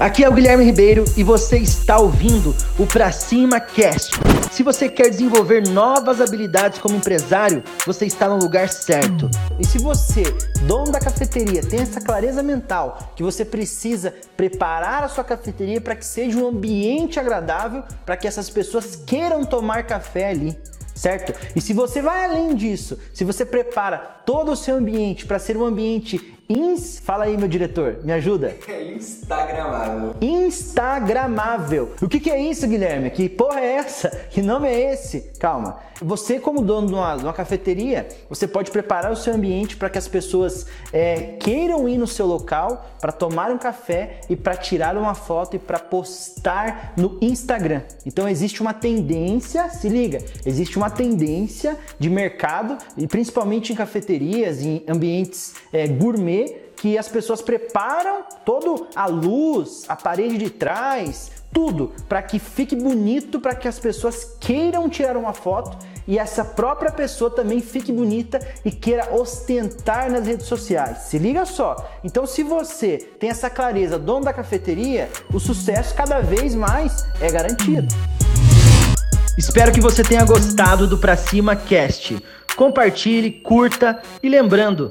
Aqui é o Guilherme Ribeiro e você está ouvindo o Pra Cima Cast. Se você quer desenvolver novas habilidades como empresário, você está no lugar certo. E se você, dono da cafeteria, tem essa clareza mental que você precisa preparar a sua cafeteria para que seja um ambiente agradável, para que essas pessoas queiram tomar café ali certo? E se você vai além disso, se você prepara todo o seu ambiente para ser um ambiente Ins... Fala aí, meu diretor, me ajuda. É Instagramável. Instagramável. O que, que, é isso, Guilherme? Que porra é essa? Que nome é esse? Calma. Você, como dono de uma, de uma cafeteria, você pode preparar o seu ambiente para que as pessoas é, queiram ir no seu local para tomar um café e para tirar uma foto e para postar no Instagram. Então existe uma tendência, se liga, existe uma tendência de mercado e principalmente em cafeterias, em ambientes é, gourmet que as pessoas preparam toda a luz, a parede de trás, tudo para que fique bonito, para que as pessoas queiram tirar uma foto e essa própria pessoa também fique bonita e queira ostentar nas redes sociais. Se liga só. Então, se você tem essa clareza, dono da cafeteria, o sucesso cada vez mais é garantido. Espero que você tenha gostado do Pra Cima Cast. Compartilhe, curta e lembrando